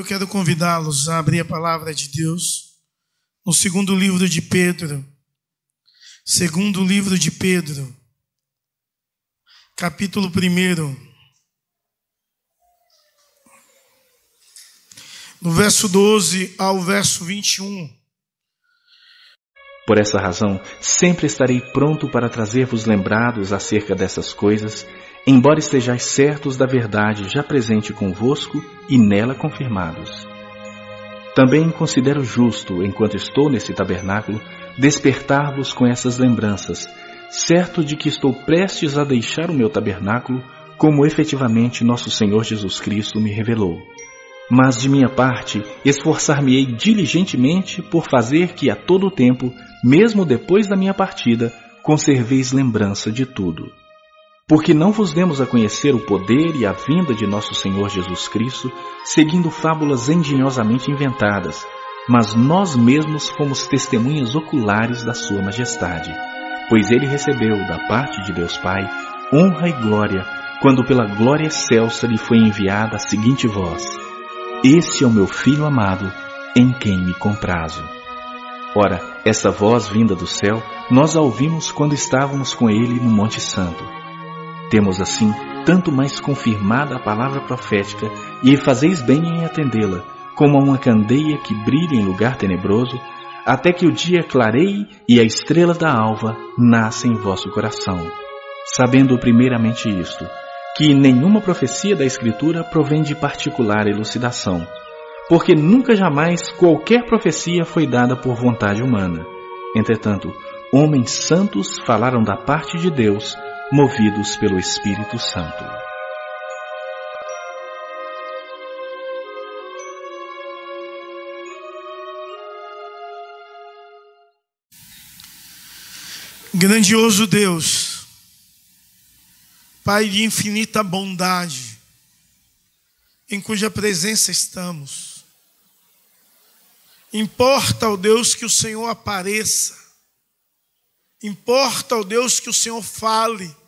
Eu quero convidá-los a abrir a palavra de Deus no segundo livro de Pedro. Segundo livro de Pedro, capítulo 1. No verso 12 ao verso 21. Por essa razão, sempre estarei pronto para trazer-vos lembrados acerca dessas coisas, embora estejais certos da verdade já presente convosco e nela confirmados. Também considero justo, enquanto estou nesse tabernáculo, despertar-vos com essas lembranças, certo de que estou prestes a deixar o meu tabernáculo, como efetivamente nosso Senhor Jesus Cristo me revelou. Mas de minha parte, esforçar-me-ei diligentemente por fazer que a todo tempo, mesmo depois da minha partida, conserveis lembrança de tudo. Porque não vos demos a conhecer o poder e a vinda de nosso Senhor Jesus Cristo, seguindo fábulas engenhosamente inventadas, mas nós mesmos fomos testemunhas oculares da Sua Majestade, pois ele recebeu da parte de Deus Pai honra e glória, quando pela glória excelsa lhe foi enviada a seguinte voz: este é o meu filho amado, em quem me comprazo. Ora, essa voz vinda do céu, nós a ouvimos quando estávamos com ele no Monte Santo. Temos assim tanto mais confirmada a palavra profética, e fazeis bem em atendê-la, como a uma candeia que brilha em lugar tenebroso, até que o dia clareie e a estrela da alva nasça em vosso coração. Sabendo primeiramente isto, que nenhuma profecia da Escritura provém de particular elucidação, porque nunca jamais qualquer profecia foi dada por vontade humana. Entretanto, homens santos falaram da parte de Deus, movidos pelo Espírito Santo. Grandioso Deus, Pai de infinita bondade, em cuja presença estamos. Importa, ó Deus, que o Senhor apareça. Importa, ó Deus, que o Senhor fale.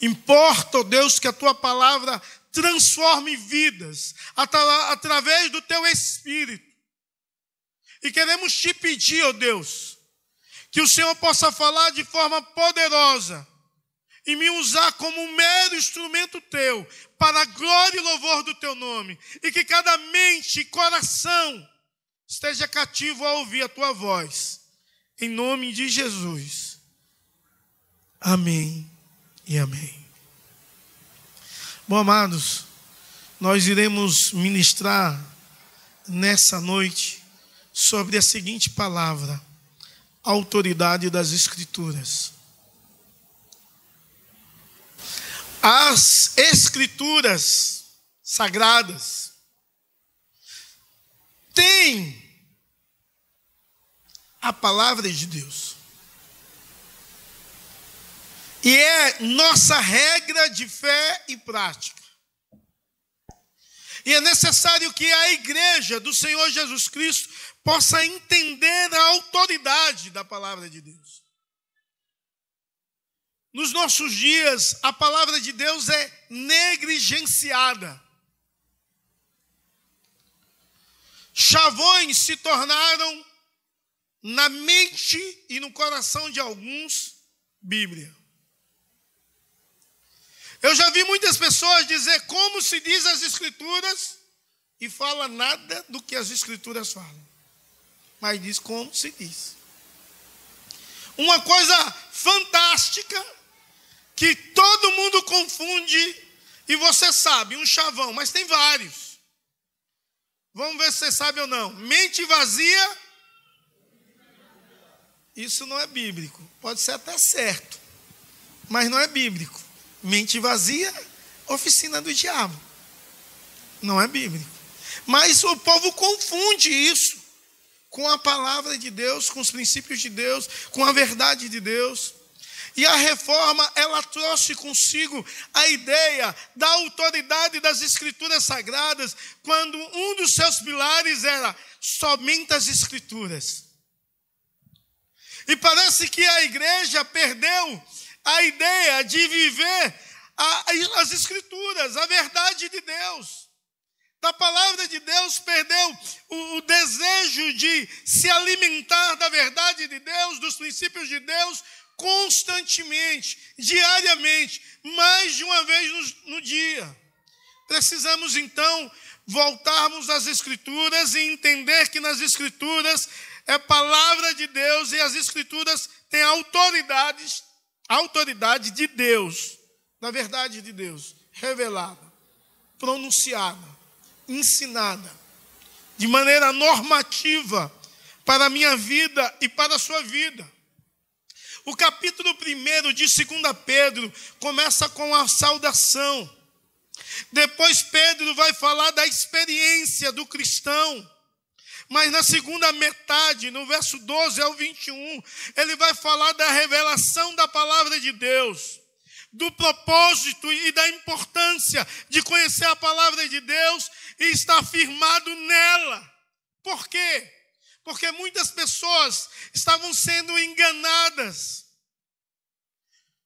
Importa, ó Deus, que a tua palavra transforme vidas através do teu Espírito. E queremos te pedir, ó Deus, que o Senhor possa falar de forma poderosa e me usar como um mero instrumento teu, para a glória e louvor do teu nome, e que cada mente e coração esteja cativo a ouvir a tua voz, em nome de Jesus. Amém e amém. Bom, amados, nós iremos ministrar nessa noite sobre a seguinte palavra: autoridade das Escrituras. As escrituras sagradas têm a palavra de Deus. E é nossa regra de fé e prática. E é necessário que a igreja do Senhor Jesus Cristo possa entender a autoridade da palavra de Deus. Nos nossos dias, a palavra de Deus é negligenciada. Chavões se tornaram, na mente e no coração de alguns, Bíblia. Eu já vi muitas pessoas dizer como se diz as Escrituras e fala nada do que as Escrituras falam, mas diz como se diz. Uma coisa fantástica que todo mundo confunde, e você sabe, um chavão, mas tem vários. Vamos ver se você sabe ou não. Mente vazia, isso não é bíblico. Pode ser até certo, mas não é bíblico. Mente vazia, oficina do diabo. Não é bíblico. Mas o povo confunde isso com a palavra de Deus, com os princípios de Deus, com a verdade de Deus. E a reforma, ela trouxe consigo a ideia da autoridade das escrituras sagradas, quando um dos seus pilares era somente as escrituras. E parece que a igreja perdeu a ideia de viver a, as escrituras, a verdade de Deus. da palavra de Deus, perdeu o, o, desejo de se alimentar da verdade de Deus, dos princípios de Deus, constantemente, diariamente, mais de uma vez no, no dia. Precisamos então voltarmos às Escrituras e entender que nas Escrituras é palavra de Deus e as Escrituras têm autoridades, autoridade de Deus, da verdade de Deus, revelada, pronunciada, ensinada, de maneira normativa para a minha vida e para a sua vida. O capítulo 1 de 2 Pedro começa com a saudação. Depois Pedro vai falar da experiência do cristão. Mas na segunda metade, no verso 12 ao 21, ele vai falar da revelação da palavra de Deus, do propósito e da importância de conhecer a palavra de Deus e estar firmado nela. Por quê? Porque muitas pessoas estavam sendo enganadas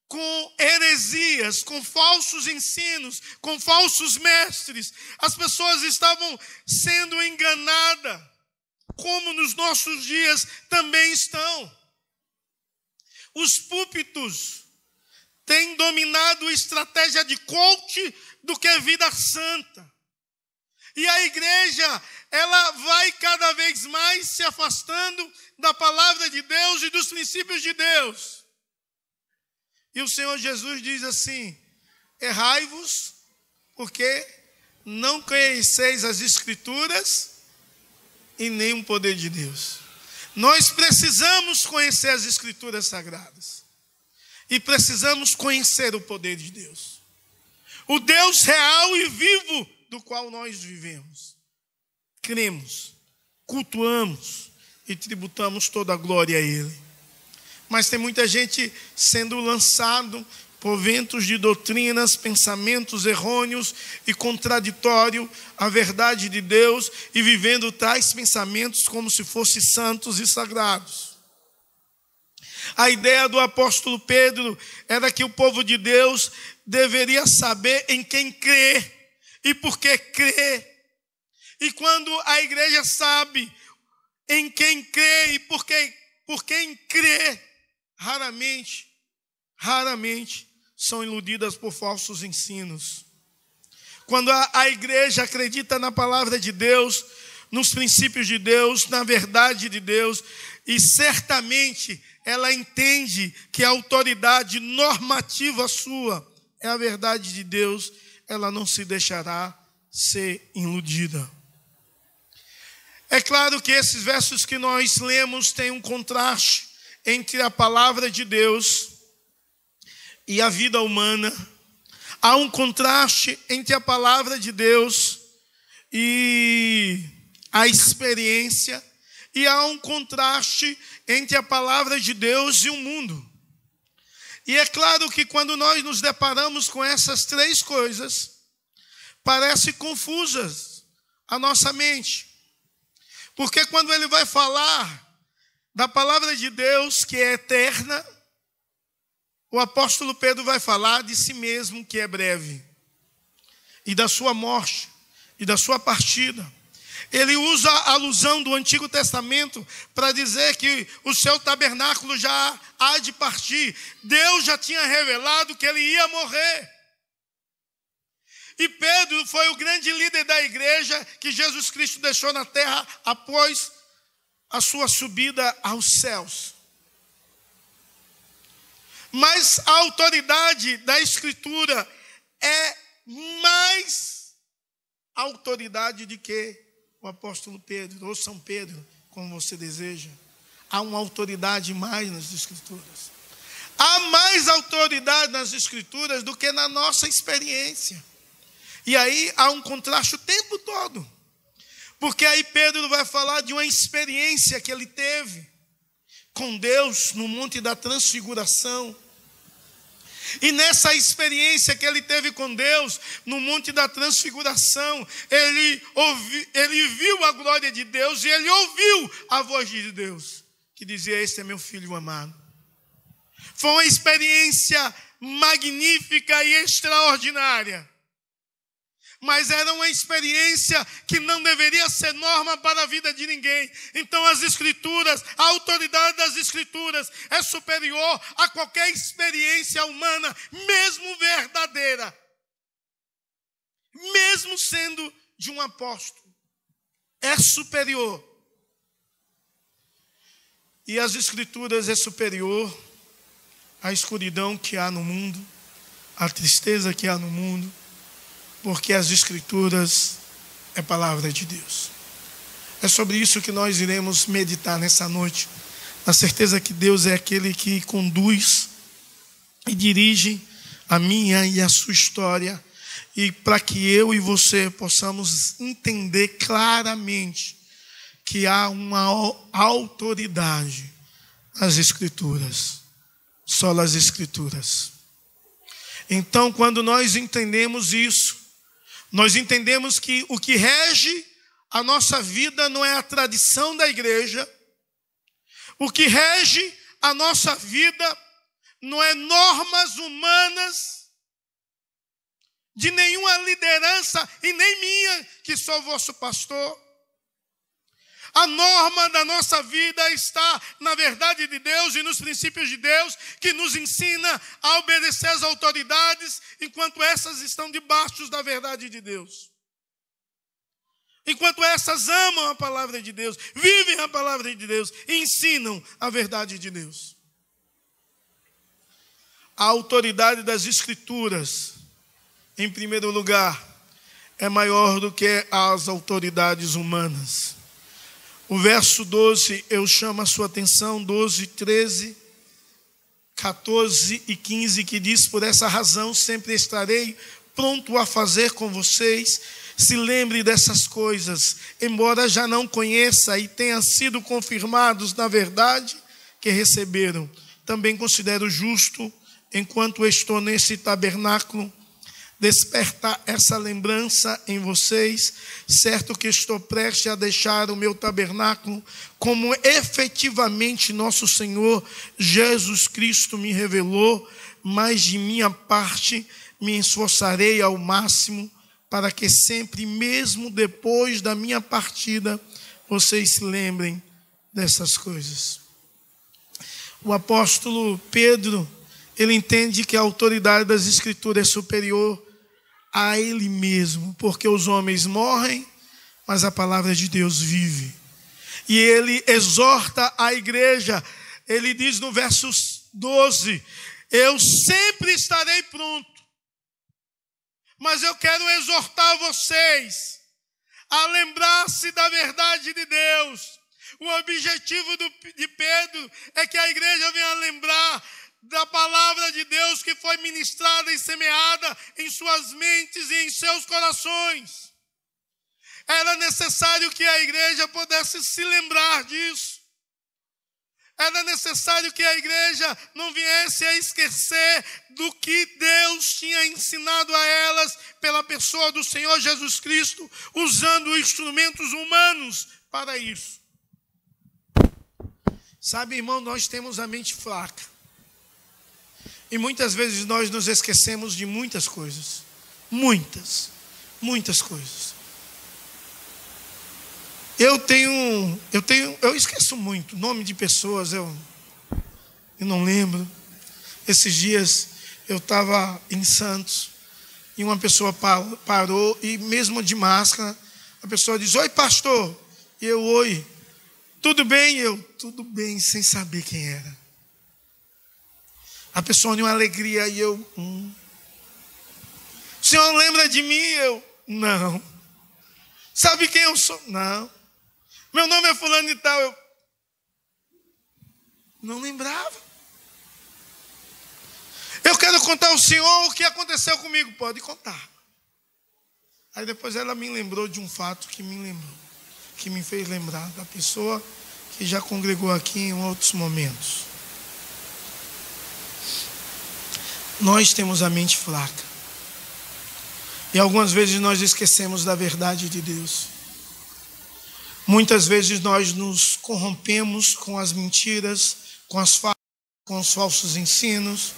com heresias, com falsos ensinos, com falsos mestres. As pessoas estavam sendo enganadas, como nos nossos dias também estão. Os púlpitos têm dominado a estratégia de coach do que vida santa. E a igreja, ela vai cada vez mais se afastando da palavra de Deus e dos princípios de Deus. E o Senhor Jesus diz assim: errai-vos, porque não conheceis as Escrituras e nem o poder de Deus. Nós precisamos conhecer as Escrituras sagradas. E precisamos conhecer o poder de Deus. O Deus real e vivo do qual nós vivemos. Cremos, cultuamos e tributamos toda a glória a Ele mas tem muita gente sendo lançado por ventos de doutrinas, pensamentos errôneos e contraditório à verdade de Deus e vivendo tais pensamentos como se fossem santos e sagrados. A ideia do apóstolo Pedro era que o povo de Deus deveria saber em quem crê e por que crê. E quando a igreja sabe em quem crê e por, que, por quem crê, raramente, raramente são iludidas por falsos ensinos. Quando a, a igreja acredita na palavra de Deus, nos princípios de Deus, na verdade de Deus, e certamente ela entende que a autoridade normativa sua é a verdade de Deus, ela não se deixará ser iludida. É claro que esses versos que nós lemos têm um contraste entre a palavra de Deus e a vida humana. Há um contraste entre a palavra de Deus e a experiência, e há um contraste entre a palavra de Deus e o mundo. E é claro que quando nós nos deparamos com essas três coisas, parece confusas a nossa mente. Porque quando ele vai falar da palavra de Deus que é eterna, o apóstolo Pedro vai falar de si mesmo que é breve, e da sua morte, e da sua partida. Ele usa a alusão do Antigo Testamento para dizer que o seu tabernáculo já há de partir. Deus já tinha revelado que ele ia morrer. E Pedro foi o grande líder da igreja que Jesus Cristo deixou na terra após a sua subida aos céus. Mas a autoridade da Escritura é mais autoridade de que o apóstolo Pedro, ou São Pedro, como você deseja. Há uma autoridade mais nas Escrituras. Há mais autoridade nas Escrituras do que na nossa experiência. E aí há um contraste o tempo todo. Porque aí Pedro vai falar de uma experiência que ele teve com Deus no Monte da Transfiguração. E nessa experiência que ele teve com Deus, no Monte da Transfiguração, ele, ouvi, ele viu a glória de Deus e ele ouviu a voz de Deus, que dizia: Este é meu filho amado. Foi uma experiência magnífica e extraordinária. Mas era uma experiência que não deveria ser norma para a vida de ninguém. Então, as Escrituras, a autoridade das Escrituras é superior a qualquer experiência humana, mesmo verdadeira, mesmo sendo de um apóstolo, é superior. E as Escrituras é superior à escuridão que há no mundo, à tristeza que há no mundo porque as Escrituras é palavra de Deus. É sobre isso que nós iremos meditar nessa noite, na certeza que Deus é aquele que conduz e dirige a minha e a sua história, e para que eu e você possamos entender claramente que há uma autoridade nas Escrituras, só nas Escrituras. Então, quando nós entendemos isso, nós entendemos que o que rege a nossa vida não é a tradição da igreja, o que rege a nossa vida não é normas humanas de nenhuma liderança e nem minha, que sou vosso pastor. A norma da nossa vida está na verdade de Deus e nos princípios de Deus, que nos ensina a obedecer às autoridades, enquanto essas estão debaixo da verdade de Deus. Enquanto essas amam a palavra de Deus, vivem a palavra de Deus ensinam a verdade de Deus. A autoridade das Escrituras, em primeiro lugar, é maior do que as autoridades humanas. O verso 12, eu chamo a sua atenção, 12, 13, 14 e 15, que diz: Por essa razão sempre estarei pronto a fazer com vocês. Se lembre dessas coisas, embora já não conheça e tenha sido confirmados na verdade que receberam. Também considero justo, enquanto estou nesse tabernáculo, despertar essa lembrança em vocês, certo que estou prestes a deixar o meu tabernáculo, como efetivamente nosso Senhor Jesus Cristo me revelou, mas de minha parte me esforçarei ao máximo para que sempre, mesmo depois da minha partida, vocês se lembrem dessas coisas. O apóstolo Pedro, ele entende que a autoridade das Escrituras é superior a Ele mesmo, porque os homens morrem, mas a palavra de Deus vive. E ele exorta a igreja, ele diz no verso 12: Eu sempre estarei pronto, mas eu quero exortar vocês a lembrar-se da verdade de Deus. O objetivo do, de Pedro é que a igreja venha lembrar da palavra de Deus que foi ministrada e semeada em suas mentes e em seus corações. Era necessário que a igreja pudesse se lembrar disso. Era necessário que a igreja não viesse a esquecer do que Deus tinha ensinado a elas pela pessoa do Senhor Jesus Cristo, usando instrumentos humanos para isso. Sabe, irmão, nós temos a mente fraca. E muitas vezes nós nos esquecemos de muitas coisas. Muitas, muitas coisas. Eu tenho, eu tenho, eu esqueço muito nome de pessoas, eu, eu não lembro. Esses dias eu estava em Santos e uma pessoa parou e mesmo de máscara, a pessoa diz: "Oi, pastor". E eu: "Oi". Tudo bem? Eu: "Tudo bem", sem saber quem era. A pessoa uma alegria e eu. Hum. O senhor lembra de mim? Eu. Não. Sabe quem eu sou? Não. Meu nome é Fulano e tal. Eu. Não lembrava. Eu quero contar ao senhor o que aconteceu comigo. Pode contar. Aí depois ela me lembrou de um fato que me lembrou, que me fez lembrar da pessoa que já congregou aqui em outros momentos. Nós temos a mente fraca. E algumas vezes nós esquecemos da verdade de Deus. Muitas vezes nós nos corrompemos com as mentiras, com, as com os falsos ensinos.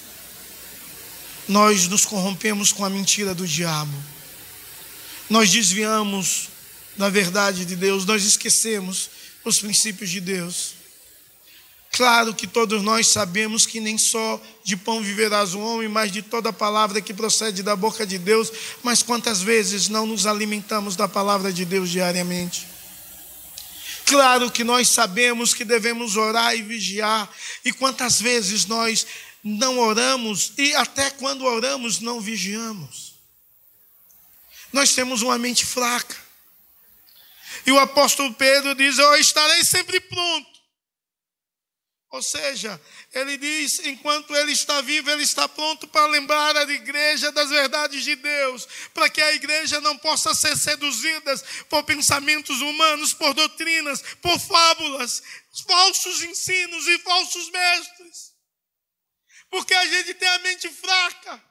Nós nos corrompemos com a mentira do diabo. nós desviamos da verdade de Deus, nós esquecemos os princípios de Deus. Claro que todos nós sabemos que nem só de pão viverás o homem, mas de toda palavra que procede da boca de Deus. Mas quantas vezes não nos alimentamos da palavra de Deus diariamente? Claro que nós sabemos que devemos orar e vigiar, e quantas vezes nós não oramos e até quando oramos não vigiamos. Nós temos uma mente fraca. E o apóstolo Pedro diz: Eu estarei sempre pronto ou seja, ele diz: enquanto ele está vivo, ele está pronto para lembrar a igreja das verdades de Deus, para que a igreja não possa ser seduzida por pensamentos humanos, por doutrinas, por fábulas, falsos ensinos e falsos mestres. Porque a gente tem a mente fraca,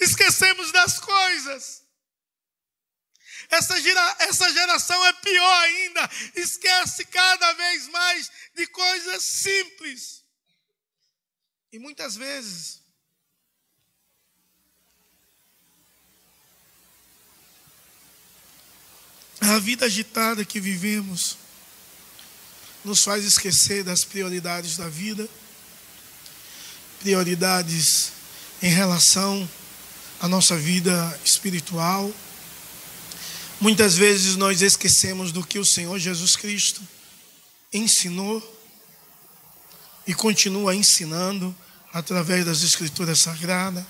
esquecemos das coisas. Essa, gera, essa geração é pior ainda, esquece cada vez mais de coisas simples. E muitas vezes, a vida agitada que vivemos nos faz esquecer das prioridades da vida, prioridades em relação à nossa vida espiritual Muitas vezes nós esquecemos do que o Senhor Jesus Cristo ensinou e continua ensinando através das Escrituras Sagradas.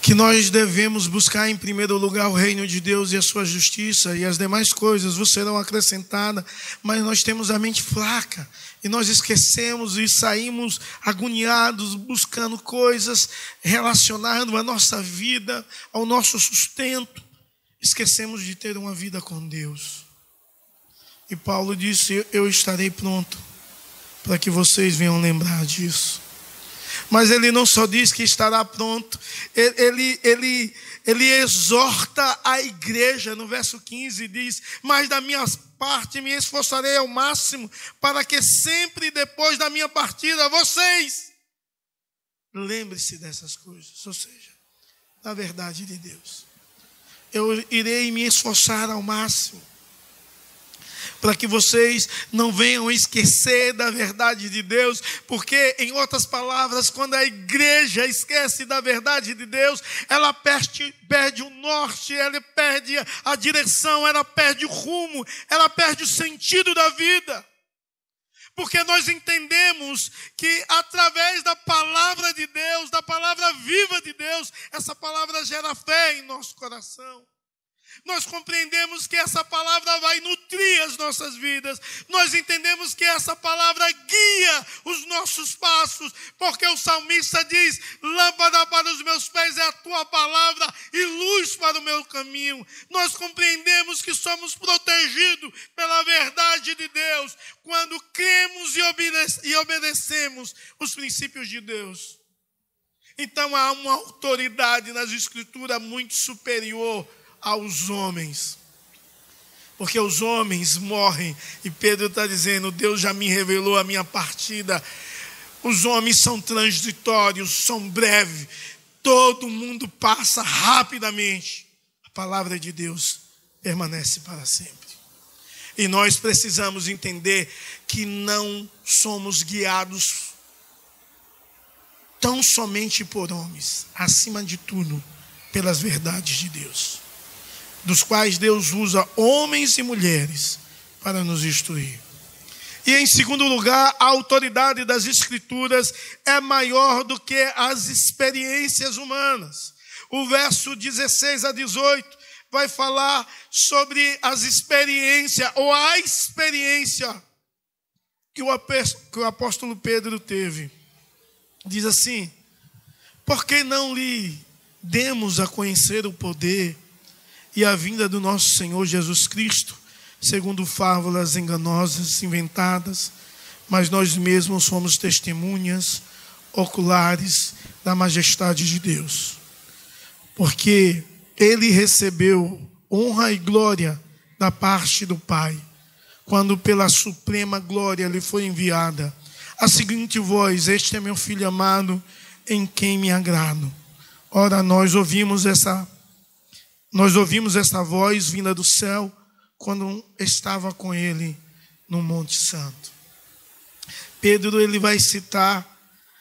Que nós devemos buscar em primeiro lugar o reino de Deus e a sua justiça, e as demais coisas vos serão acrescentadas, mas nós temos a mente fraca e nós esquecemos e saímos agoniados buscando coisas, relacionando a nossa vida ao nosso sustento. Esquecemos de ter uma vida com Deus. E Paulo disse: Eu estarei pronto para que vocês venham lembrar disso. Mas ele não só diz que estará pronto, ele, ele, ele exorta a igreja, no verso 15 diz: Mas da minha parte me esforçarei ao máximo, para que sempre depois da minha partida vocês lembre-se dessas coisas, ou seja, da verdade de Deus. Eu irei me esforçar ao máximo para que vocês não venham esquecer da verdade de Deus, porque, em outras palavras, quando a igreja esquece da verdade de Deus, ela perde, perde o norte, ela perde a direção, ela perde o rumo, ela perde o sentido da vida. Porque nós entendemos que através da palavra de Deus, da palavra viva de Deus, essa palavra gera fé em nosso coração nós compreendemos que essa palavra vai nutrir as nossas vidas, nós entendemos que essa palavra guia os nossos passos, porque o salmista diz: Lâmpada para os meus pés é a tua palavra e luz para o meu caminho. Nós compreendemos que somos protegidos pela verdade de Deus quando cremos e obedecemos os princípios de Deus. Então há uma autoridade nas Escrituras muito superior aos homens. Porque os homens morrem, e Pedro está dizendo: Deus já me revelou a minha partida. Os homens são transitórios, são breves, todo mundo passa rapidamente. A palavra de Deus permanece para sempre. E nós precisamos entender que não somos guiados tão somente por homens, acima de tudo, pelas verdades de Deus dos quais Deus usa homens e mulheres para nos instruir. E em segundo lugar, a autoridade das Escrituras é maior do que as experiências humanas. O verso 16 a 18 vai falar sobre as experiências, ou a experiência que o apóstolo Pedro teve. Diz assim: Por que não lhe demos a conhecer o poder? E a vinda do nosso Senhor Jesus Cristo, segundo fábulas enganosas inventadas, mas nós mesmos somos testemunhas oculares da majestade de Deus. Porque ele recebeu honra e glória da parte do Pai, quando pela suprema glória lhe foi enviada a seguinte voz: Este é meu filho amado, em quem me agrado. Ora, nós ouvimos essa nós ouvimos essa voz vinda do céu quando estava com ele no Monte Santo. Pedro ele vai citar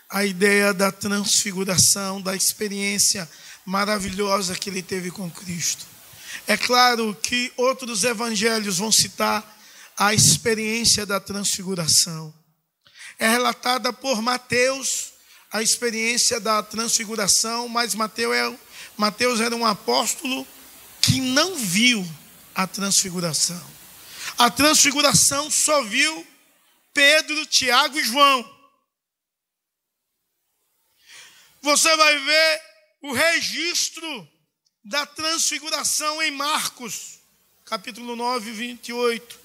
a ideia da transfiguração, da experiência maravilhosa que ele teve com Cristo. É claro que outros evangelhos vão citar a experiência da transfiguração. É relatada por Mateus a experiência da transfiguração, mas Mateus, é, Mateus era um apóstolo que não viu a transfiguração. A transfiguração só viu Pedro, Tiago e João. Você vai ver o registro da transfiguração em Marcos, capítulo 9, 28.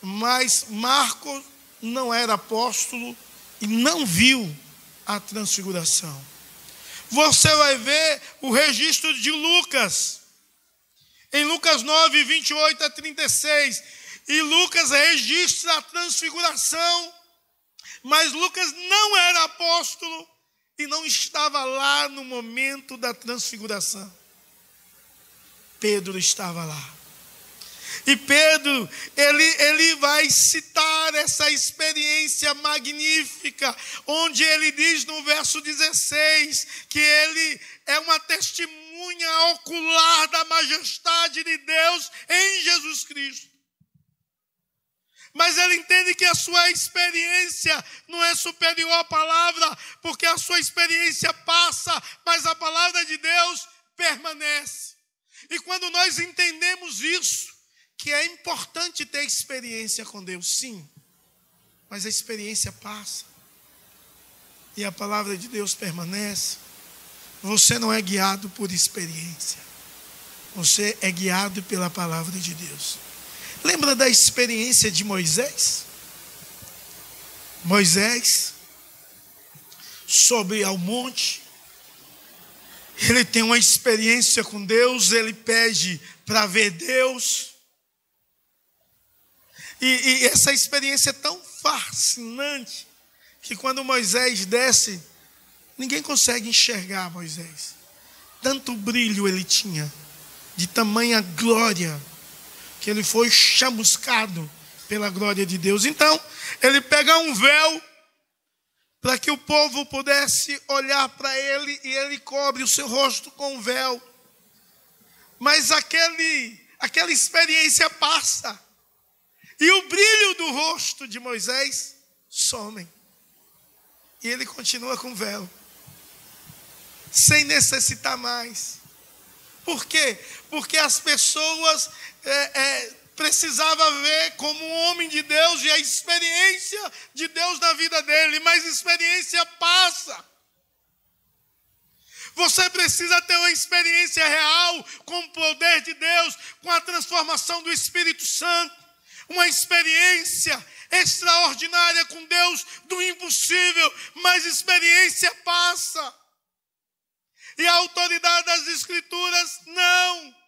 Mas Marcos não era apóstolo e não viu a transfiguração. Você vai ver o registro de Lucas, em Lucas 9, 28 a 36. E Lucas registra a transfiguração, mas Lucas não era apóstolo e não estava lá no momento da transfiguração. Pedro estava lá. E Pedro, ele, ele vai citar essa experiência magnífica, onde ele diz no verso 16 que ele é uma testemunha ocular da majestade de Deus em Jesus Cristo. Mas ele entende que a sua experiência não é superior à palavra, porque a sua experiência passa, mas a palavra de Deus permanece. E quando nós entendemos isso, que é importante ter experiência com Deus, sim, mas a experiência passa e a palavra de Deus permanece. Você não é guiado por experiência, você é guiado pela palavra de Deus. Lembra da experiência de Moisés? Moisés sobe ao monte, ele tem uma experiência com Deus, ele pede para ver Deus. E, e, essa experiência é tão fascinante que quando Moisés desce, ninguém consegue enxergar Moisés. Tanto brilho ele tinha, de tamanha glória que ele foi chamuscado pela glória de Deus. Então, ele pega um véu para que o povo pudesse olhar para ele e ele cobre o seu rosto com um véu. Mas aquele, aquela experiência passa. E o brilho do rosto de Moisés some. E ele continua com véu. Sem necessitar mais. Por quê? Porque as pessoas é, é, precisavam ver como um homem de Deus e a experiência de Deus na vida dele, mas experiência passa. Você precisa ter uma experiência real com o poder de Deus, com a transformação do Espírito Santo, uma experiência extraordinária com Deus do impossível, mas experiência passa. E a autoridade das Escrituras, não.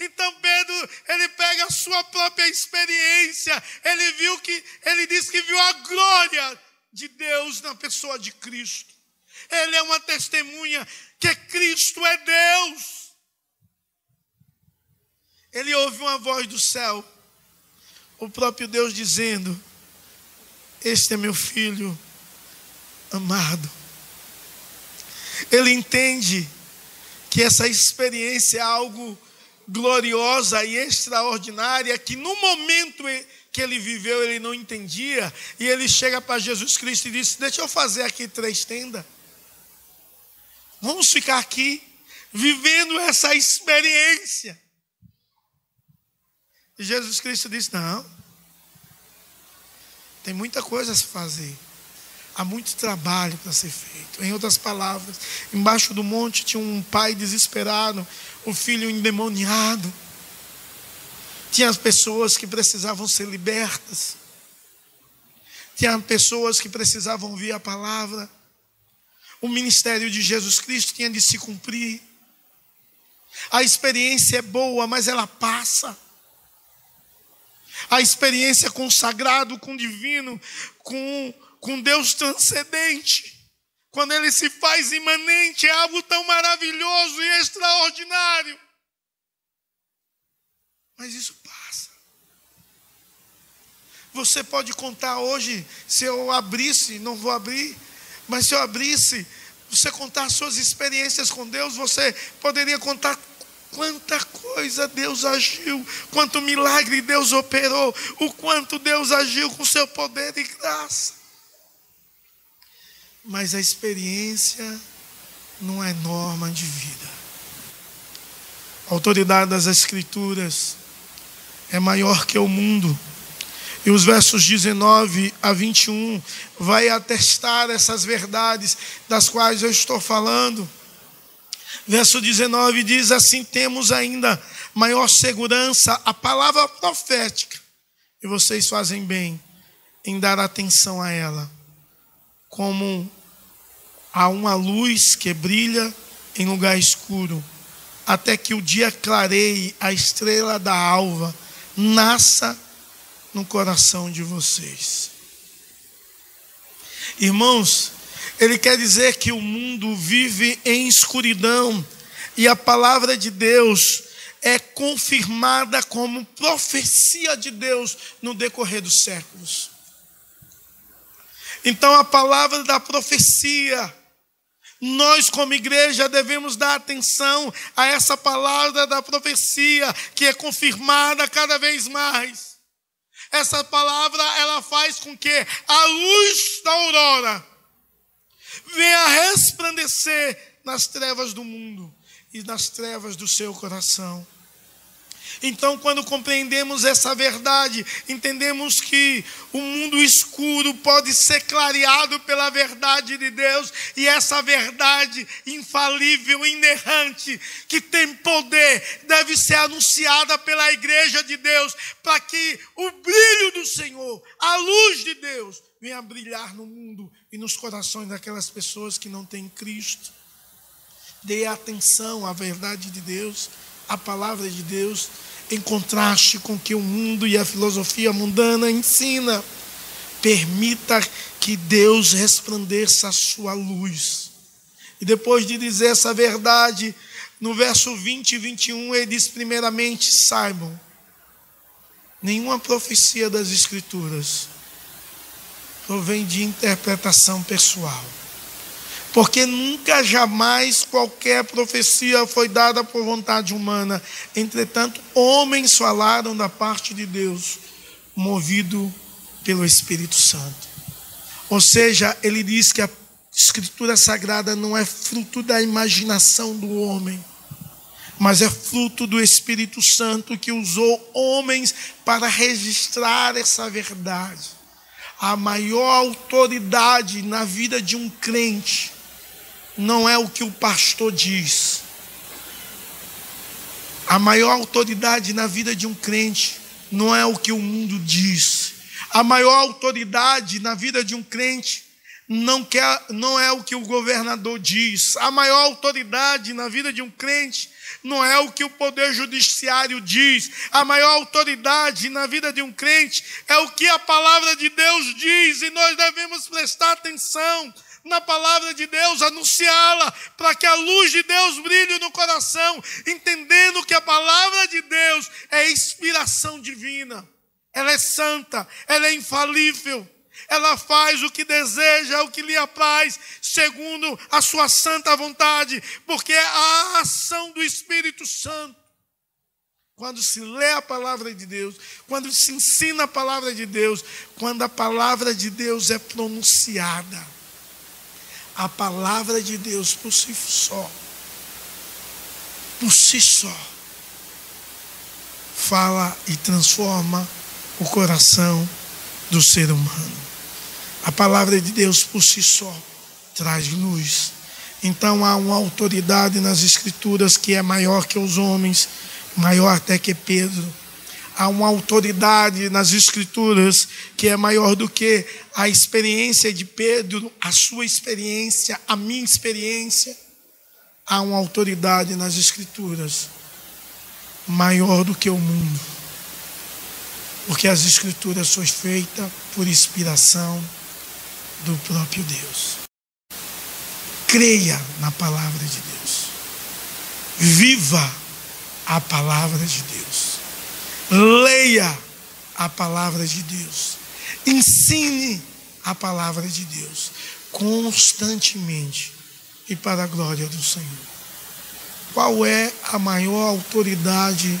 Então Pedro, ele pega a sua própria experiência, ele viu que, ele diz que viu a glória de Deus na pessoa de Cristo. Ele é uma testemunha que Cristo é Deus. Ele ouve uma voz do céu, o próprio Deus dizendo: Este é meu filho amado ele entende que essa experiência é algo gloriosa e extraordinária que no momento que ele viveu ele não entendia e ele chega para Jesus Cristo e diz: Deixa eu fazer aqui três tendas. Vamos ficar aqui vivendo essa experiência. E Jesus Cristo disse: Não, tem muita coisa a se fazer. Há muito trabalho para ser feito. Em outras palavras, embaixo do monte tinha um pai desesperado, um filho endemoniado. Tinha as pessoas que precisavam ser libertas. Tinha pessoas que precisavam ouvir a palavra. O ministério de Jesus Cristo tinha de se cumprir. A experiência é boa, mas ela passa. A experiência com o sagrado, com o divino, com com Deus transcendente, quando ele se faz imanente, é algo tão maravilhoso e extraordinário. Mas isso passa. Você pode contar hoje, se eu abrisse, não vou abrir, mas se eu abrisse, você contar suas experiências com Deus, você poderia contar quanta coisa Deus agiu, quanto milagre Deus operou, o quanto Deus agiu com seu poder e graça mas a experiência não é norma de vida. A autoridade das Escrituras é maior que o mundo. E os versos 19 a 21 vai atestar essas verdades das quais eu estou falando. Verso 19 diz assim: temos ainda maior segurança a palavra profética, e vocês fazem bem em dar atenção a ela como há uma luz que brilha em lugar escuro, até que o dia clareie, a estrela da alva nasça no coração de vocês. Irmãos, ele quer dizer que o mundo vive em escuridão e a palavra de Deus é confirmada como profecia de Deus no decorrer dos séculos. Então, a palavra da profecia, nós, como igreja, devemos dar atenção a essa palavra da profecia, que é confirmada cada vez mais. Essa palavra, ela faz com que a luz da aurora venha resplandecer nas trevas do mundo e nas trevas do seu coração. Então, quando compreendemos essa verdade, entendemos que o mundo escuro pode ser clareado pela verdade de Deus, e essa verdade infalível, inerrante, que tem poder, deve ser anunciada pela igreja de Deus, para que o brilho do Senhor, a luz de Deus, venha brilhar no mundo e nos corações daquelas pessoas que não têm Cristo. Dê atenção à verdade de Deus, à palavra de Deus em contraste com o que o mundo e a filosofia mundana ensina. Permita que Deus resplandeça a sua luz. E depois de dizer essa verdade, no verso 20 e 21, ele diz: primeiramente, saibam, nenhuma profecia das Escrituras provém de interpretação pessoal porque nunca jamais qualquer profecia foi dada por vontade humana. Entretanto, homens falaram da parte de Deus, movido pelo Espírito Santo. Ou seja, ele diz que a Escritura Sagrada não é fruto da imaginação do homem, mas é fruto do Espírito Santo que usou homens para registrar essa verdade. A maior autoridade na vida de um crente não é o que o pastor diz. A maior autoridade na vida de um crente não é o que o mundo diz. A maior autoridade na vida de um crente não, quer, não é o que o governador diz. A maior autoridade na vida de um crente não é o que o poder judiciário diz. A maior autoridade na vida de um crente é o que a palavra de Deus diz, e nós devemos prestar atenção na palavra de Deus, anunciá-la, para que a luz de Deus brilhe no coração, entendendo que a palavra de Deus é inspiração divina, ela é santa, ela é infalível, ela faz o que deseja, o que lhe apraz, segundo a sua santa vontade, porque é a ação do Espírito Santo. Quando se lê a palavra de Deus, quando se ensina a palavra de Deus, quando a palavra de Deus é pronunciada a palavra de Deus por si só, por si só, fala e transforma o coração do ser humano. A palavra de Deus por si só traz luz. Então há uma autoridade nas Escrituras que é maior que os homens, maior até que Pedro há uma autoridade nas Escrituras que é maior do que a experiência de Pedro, a sua experiência, a minha experiência. Há uma autoridade nas Escrituras maior do que o mundo, porque as Escrituras são feitas por inspiração do próprio Deus. Creia na palavra de Deus. Viva a palavra de Deus. Leia a palavra de Deus. Ensine a palavra de Deus constantemente e para a glória do Senhor. Qual é a maior autoridade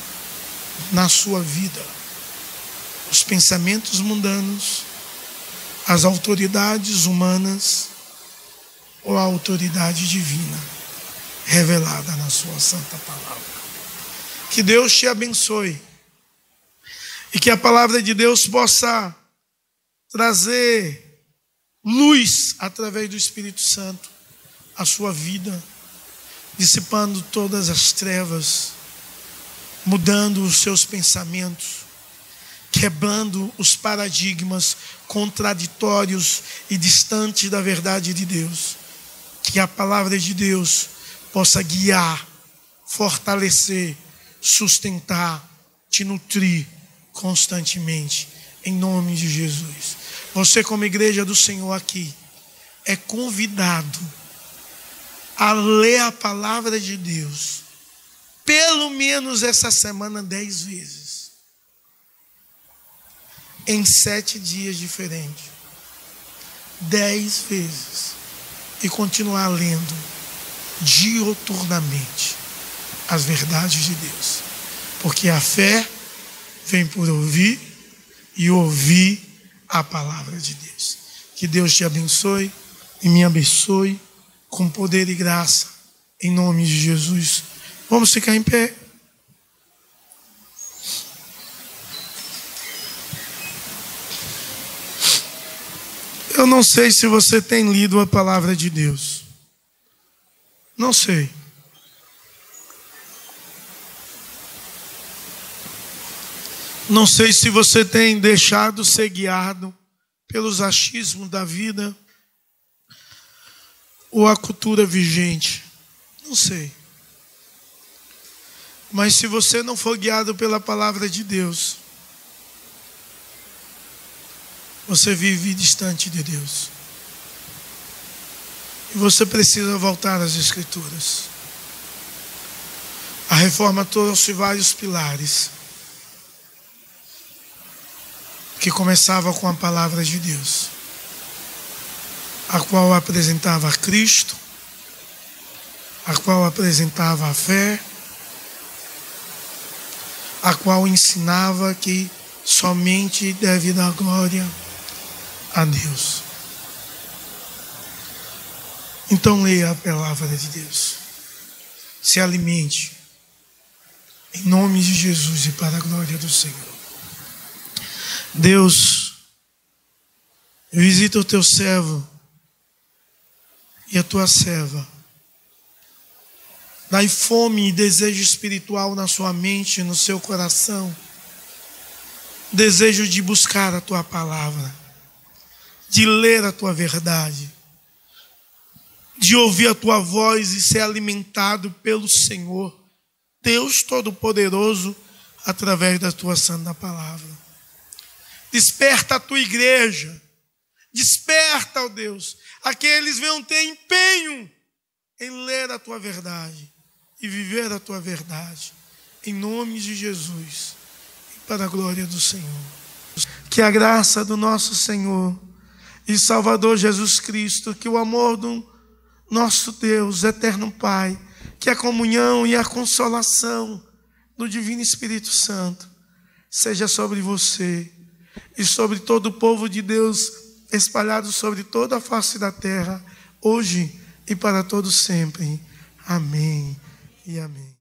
na sua vida? Os pensamentos mundanos, as autoridades humanas ou a autoridade divina revelada na Sua santa palavra. Que Deus te abençoe e que a palavra de Deus possa trazer luz através do Espírito Santo à sua vida, dissipando todas as trevas, mudando os seus pensamentos quebrando os paradigmas contraditórios e distantes da verdade de Deus. Que a palavra de Deus possa guiar, fortalecer, sustentar, te nutrir constantemente, em nome de Jesus. Você, como igreja do Senhor aqui, é convidado a ler a palavra de Deus, pelo menos essa semana, dez vezes em sete dias diferentes, dez vezes, e continuar lendo dioturnamente as verdades de Deus, porque a fé vem por ouvir e ouvir a palavra de Deus. Que Deus te abençoe e me abençoe com poder e graça, em nome de Jesus. Vamos ficar em pé. Eu não sei se você tem lido a palavra de Deus. Não sei. Não sei se você tem deixado ser guiado pelos achismos da vida ou a cultura vigente. Não sei. Mas se você não for guiado pela palavra de Deus, Você vive distante de Deus. E você precisa voltar às Escrituras. A reforma trouxe vários pilares. Que começava com a palavra de Deus, a qual apresentava Cristo, a qual apresentava a fé, a qual ensinava que somente deve dar glória a Deus. Então leia a palavra de Deus. Se alimente. Em nome de Jesus e para a glória do Senhor. Deus, visita o teu servo e a tua serva. Dai fome e desejo espiritual na sua mente, no seu coração. Desejo de buscar a tua palavra de ler a tua verdade, de ouvir a tua voz e ser alimentado pelo Senhor, Deus Todo-Poderoso, através da tua santa palavra. Desperta a tua igreja, desperta, ó Deus, aqueles venham ter empenho em ler a tua verdade e viver a tua verdade, em nome de Jesus e para a glória do Senhor. Que a graça do nosso Senhor e Salvador Jesus Cristo, que o amor do nosso Deus, eterno Pai, que a comunhão e a consolação do Divino Espírito Santo seja sobre você e sobre todo o povo de Deus espalhado sobre toda a face da terra, hoje e para todo sempre. Amém e amém.